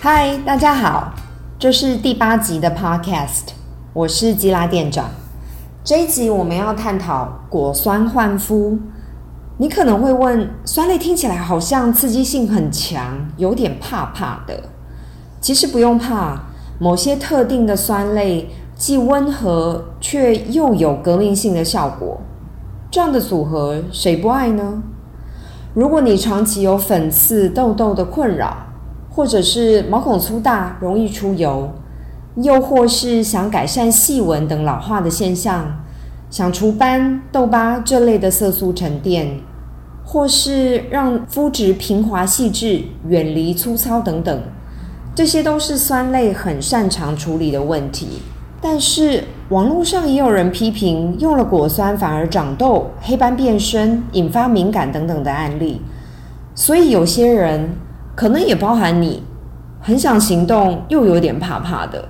嗨，大家好，这是第八集的 Podcast，我是基拉店长。这一集我们要探讨果酸焕肤。你可能会问，酸类听起来好像刺激性很强，有点怕怕的。其实不用怕，某些特定的酸类既温和却又有革命性的效果，这样的组合谁不爱呢？如果你长期有粉刺、痘痘的困扰，或者是毛孔粗大、容易出油，又或是想改善细纹等老化的现象，想除斑、痘疤这类的色素沉淀，或是让肤质平滑细致、远离粗糙等等，这些都是酸类很擅长处理的问题。但是网络上也有人批评，用了果酸反而长痘、黑斑变深、引发敏感等等的案例。所以有些人。可能也包含你，很想行动又有点怕怕的。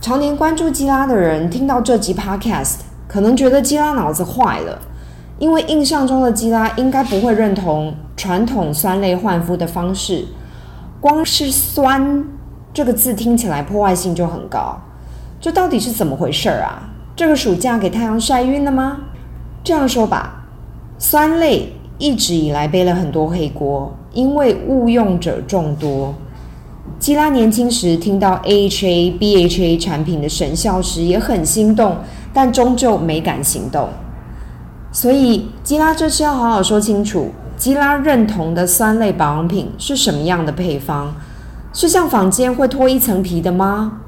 常年关注基拉的人听到这集 Podcast，可能觉得基拉脑子坏了，因为印象中的基拉应该不会认同传统酸类焕肤的方式。光是“酸”这个字听起来破坏性就很高，这到底是怎么回事啊？这个暑假给太阳晒晕了吗？这样说吧，酸类一直以来背了很多黑锅。因为误用者众多，基拉年轻时听到 AHA、BHA 产品的神效时也很心动，但终究没敢行动。所以基拉这次要好好说清楚，基拉认同的酸类保养品是什么样的配方？是像坊间会脱一层皮的吗？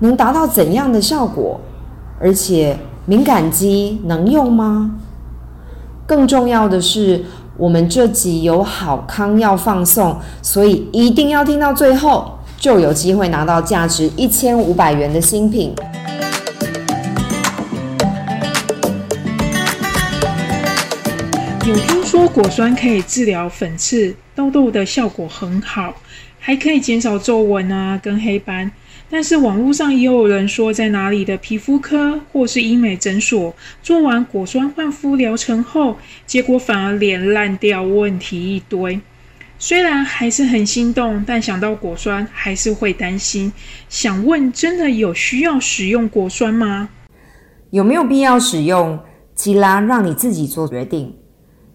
能达到怎样的效果？而且敏感肌能用吗？更重要的是。我们这集有好康要放送，所以一定要听到最后，就有机会拿到价值一千五百元的新品。有听说果酸可以治疗粉刺、痘痘的效果很好，还可以减少皱纹啊跟黑斑。但是网络上也有人说，在哪里的皮肤科或是医美诊所做完果酸焕肤疗程后，结果反而脸烂掉，问题一堆。虽然还是很心动，但想到果酸还是会担心。想问，真的有需要使用果酸吗？有没有必要使用？基拉让你自己做决定。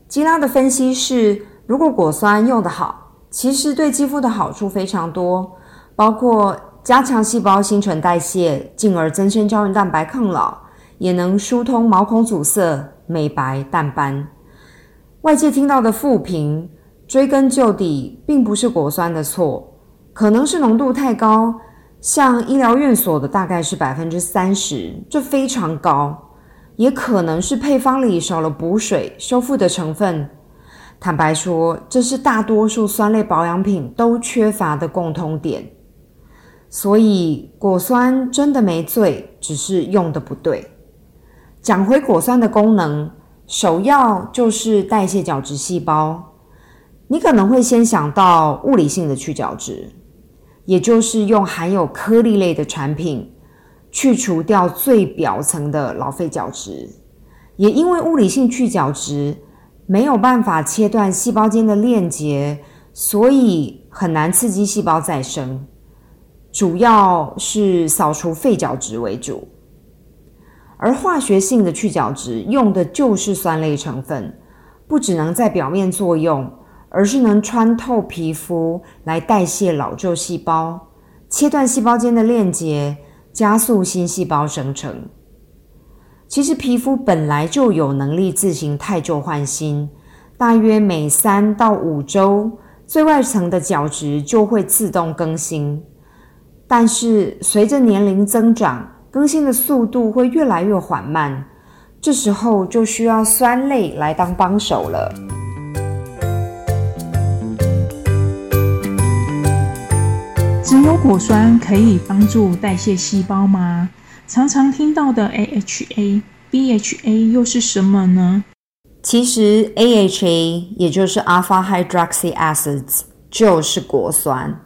基拉的分析是，如果果酸用得好，其实对肌肤的好处非常多，包括。加强细胞新陈代谢，进而增生胶原蛋白抗老，也能疏通毛孔阻塞、美白淡斑。外界听到的负评，追根究底，并不是果酸的错，可能是浓度太高，像医疗院所的大概是百分之三十，这非常高，也可能是配方里少了补水修复的成分。坦白说，这是大多数酸类保养品都缺乏的共通点。所以果酸真的没罪，只是用的不对。讲回果酸的功能，首要就是代谢角质细胞。你可能会先想到物理性的去角质，也就是用含有颗粒类的产品去除掉最表层的老废角质。也因为物理性去角质没有办法切断细胞间的链接，所以很难刺激细胞再生。主要是扫除废角质为主，而化学性的去角质用的就是酸类成分，不只能在表面作用，而是能穿透皮肤来代谢老旧细胞，切断细胞间的链接，加速新细胞生成。其实皮肤本来就有能力自行汰旧换新，大约每三到五周，最外层的角质就会自动更新。但是随着年龄增长，更新的速度会越来越缓慢，这时候就需要酸类来当帮手了。只有果酸可以帮助代谢细胞吗？常常听到的 AHA、BHA 又是什么呢？其实 AHA 也就是 Alpha Hydroxy Acids 就是果酸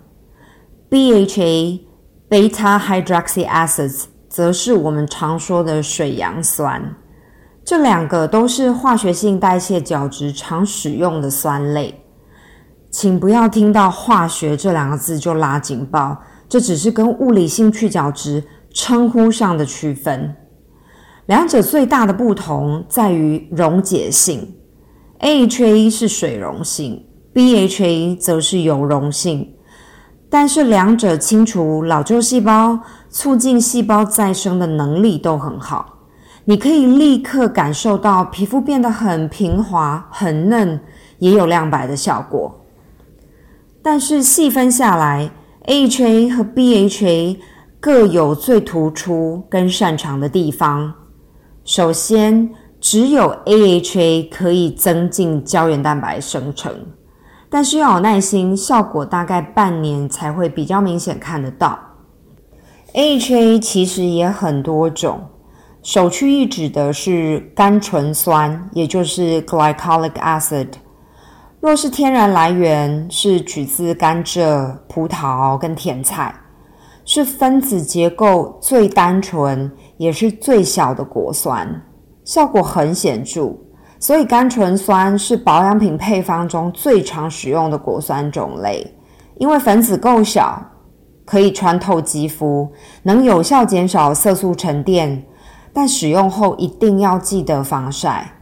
，BHA Beta hydroxy acids 则是我们常说的水杨酸，这两个都是化学性代谢角质常使用的酸类。请不要听到化学这两个字就拉警报，这只是跟物理性去角质称呼上的区分。两者最大的不同在于溶解性，AHA 是水溶性，BHA 则是油溶性。但是两者清除老旧细胞、促进细胞再生的能力都很好。你可以立刻感受到皮肤变得很平滑、很嫩，也有亮白的效果。但是细分下来，AHA 和 BHA 各有最突出跟擅长的地方。首先，只有 AHA 可以增进胶原蛋白生成，但是要有耐心，效果大概半年才会比较明显看得到。AHA 其实也很多种。首屈一指的是甘醇酸，也就是 glycolic acid。若是天然来源，是取自甘蔗、葡萄跟甜菜，是分子结构最单纯也是最小的果酸，效果很显著。所以甘醇酸是保养品配方中最常使用的果酸种类，因为分子够小，可以穿透肌肤，能有效减少色素沉淀。但使用后一定要记得防晒。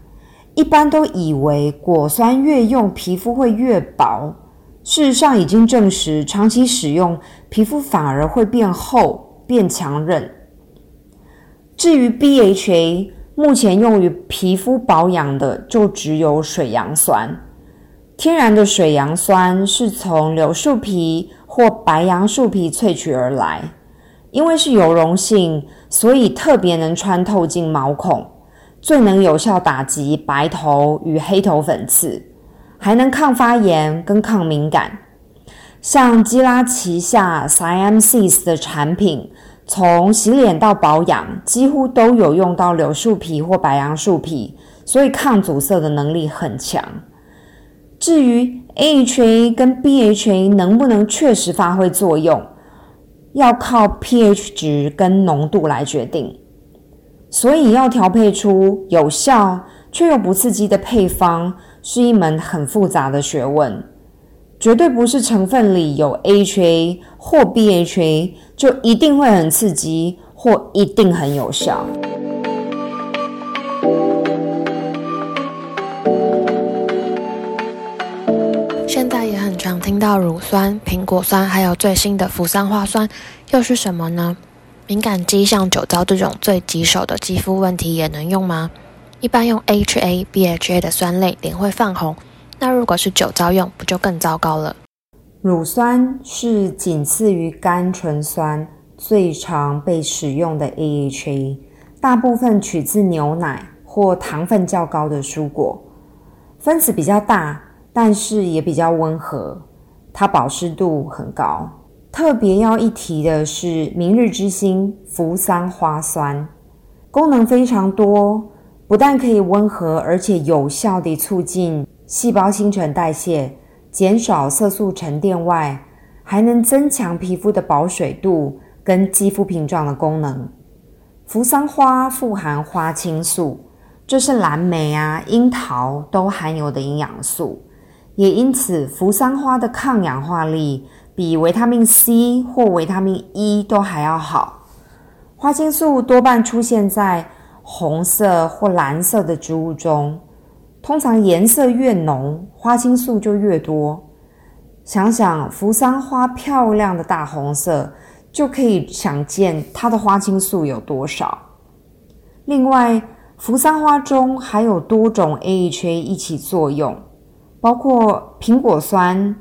一般都以为果酸越用皮肤会越薄，事实上已经证实，长期使用皮肤反而会变厚、变强韧。至于 BHA，目前用于皮肤保养的就只有水杨酸。天然的水杨酸是从柳树皮或白杨树皮萃取而来。因为是油溶性，所以特别能穿透进毛孔，最能有效打击白头与黑头粉刺，还能抗发炎跟抗敏感。像基拉旗下 Siamsys 的产品，从洗脸到保养，几乎都有用到柳树皮或白杨树皮，所以抗阻塞的能力很强。至于 AHA 跟 BHA 能不能确实发挥作用？要靠 pH 值跟浓度来决定，所以要调配出有效却又不刺激的配方，是一门很复杂的学问。绝对不是成分里有 HA 或 BHA 就一定会很刺激或一定很有效。现在也很常听到乳酸、苹果酸，还有最新的扶桑花酸，又是什么呢？敏感肌像酒糟这种最棘手的肌肤问题也能用吗？一般用 HA、BHA 的酸类，脸会泛红。那如果是酒糟用，不就更糟糕了？乳酸是仅次于甘醇酸最常被使用的 AHA，大部分取自牛奶或糖分较高的蔬果，分子比较大。但是也比较温和，它保湿度很高。特别要一提的是，明日之星扶桑花酸，功能非常多，不但可以温和，而且有效地促进细胞新陈代谢，减少色素沉淀外，还能增强皮肤的保水度跟肌肤屏障的功能。扶桑花富含花青素，这是蓝莓啊、樱桃都含有的营养素。也因此，扶桑花的抗氧化力比维他命 C 或维他命 E 都还要好。花青素多半出现在红色或蓝色的植物中，通常颜色越浓，花青素就越多。想想扶桑花漂亮的大红色，就可以想见它的花青素有多少。另外，扶桑花中还有多种 AHA 一起作用。包括苹果酸，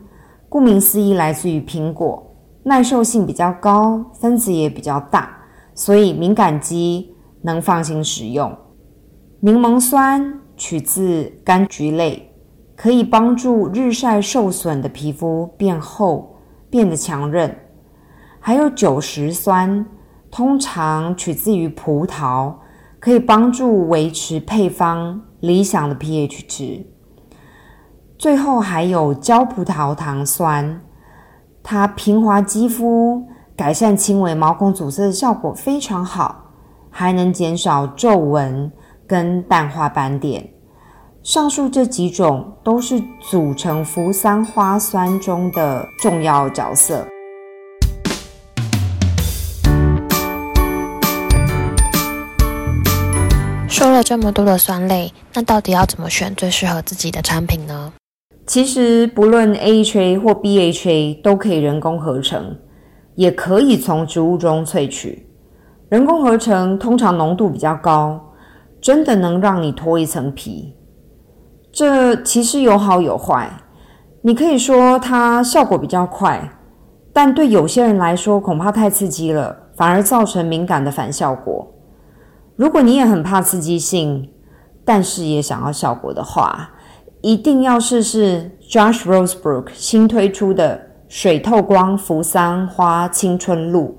顾名思义，来自于苹果，耐受性比较高，分子也比较大，所以敏感肌能放心使用。柠檬酸取自柑橘类，可以帮助日晒受损的皮肤变厚，变得强韧。还有酒石酸，通常取自于葡萄，可以帮助维持配方理想的 pH 值。最后还有焦葡萄糖酸，它平滑肌肤、改善轻微毛孔阻塞的效果非常好，还能减少皱纹跟淡化斑点。上述这几种都是组成扶桑花酸中的重要角色。说了这么多的酸类，那到底要怎么选最适合自己的产品呢？其实不论 AHA 或 BHA 都可以人工合成，也可以从植物中萃取。人工合成通常浓度比较高，真的能让你脱一层皮。这其实有好有坏。你可以说它效果比较快，但对有些人来说恐怕太刺激了，反而造成敏感的反效果。如果你也很怕刺激性，但是也想要效果的话，一定要试试 Josh Rosebrook 新推出的水透光扶桑花青春露，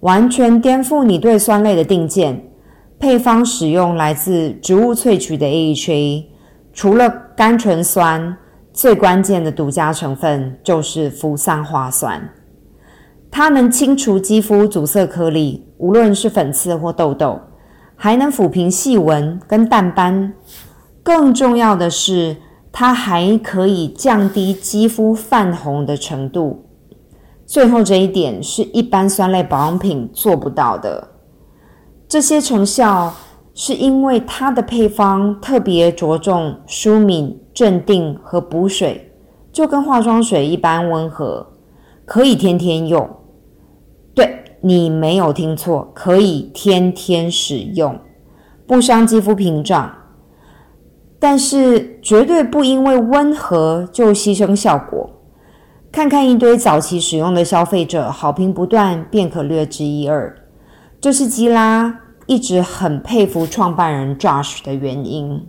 完全颠覆你对酸类的定见。配方使用来自植物萃取的 AHA，除了甘醇酸，最关键的独家成分就是扶桑花酸。它能清除肌肤阻塞颗粒，无论是粉刺或痘痘，还能抚平细纹跟淡斑。更重要的是，它还可以降低肌肤泛红的程度。最后这一点是一般酸类保养品做不到的。这些成效是因为它的配方特别着重舒敏、镇定和补水，就跟化妆水一般温和，可以天天用。对，你没有听错，可以天天使用，不伤肌肤屏障。但是绝对不因为温和就牺牲效果。看看一堆早期使用的消费者，好评不断，便可略知一二。这是基拉一直很佩服创办人 Josh 的原因。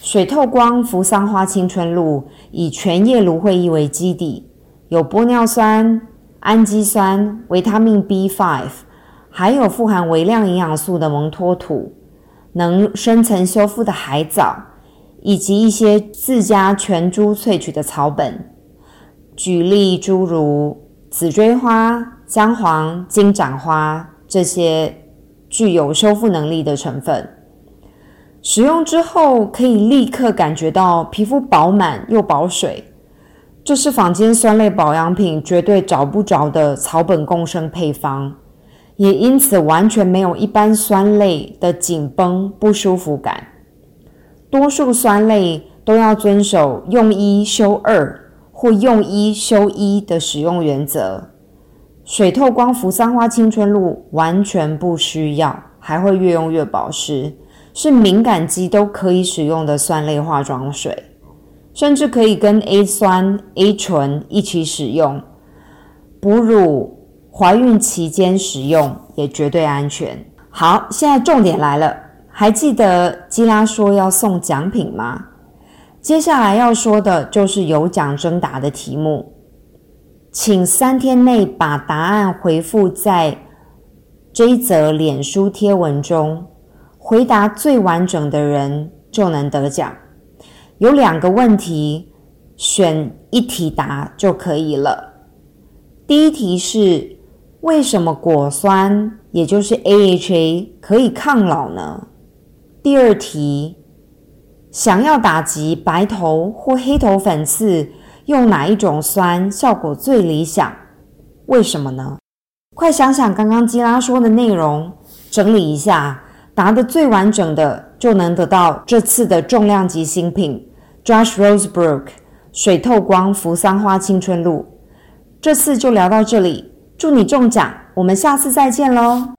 水透光扶桑花青春露以全叶芦荟液为基底，有玻尿酸、氨基酸、维他命 B5，还有富含微量营养素的蒙脱土。能深层修复的海藻，以及一些自家全株萃取的草本，举例诸如紫锥花、姜黄、金盏花这些具有修复能力的成分。使用之后可以立刻感觉到皮肤饱满又保水，这是坊间酸类保养品绝对找不着的草本共生配方。也因此完全没有一般酸类的紧绷不舒服感。多数酸类都要遵守用一修二或用一修一的使用原则。水透光扶桑花青春露完全不需要，还会越用越保湿，是敏感肌都可以使用的酸类化妆水，甚至可以跟 A 酸、A 醇一起使用。哺乳。怀孕期间使用也绝对安全。好，现在重点来了，还记得基拉说要送奖品吗？接下来要说的就是有奖征答的题目，请三天内把答案回复在这一则脸书贴文中，回答最完整的人就能得奖。有两个问题，选一题答就可以了。第一题是。为什么果酸，也就是 AHA 可以抗老呢？第二题，想要打击白头或黑头粉刺，用哪一种酸效果最理想？为什么呢？快想想刚刚基拉说的内容，整理一下，答得最完整的就能得到这次的重量级新品 Josh Rosebrook 水透光扶桑花青春露。这次就聊到这里。祝你中奖，我们下次再见喽。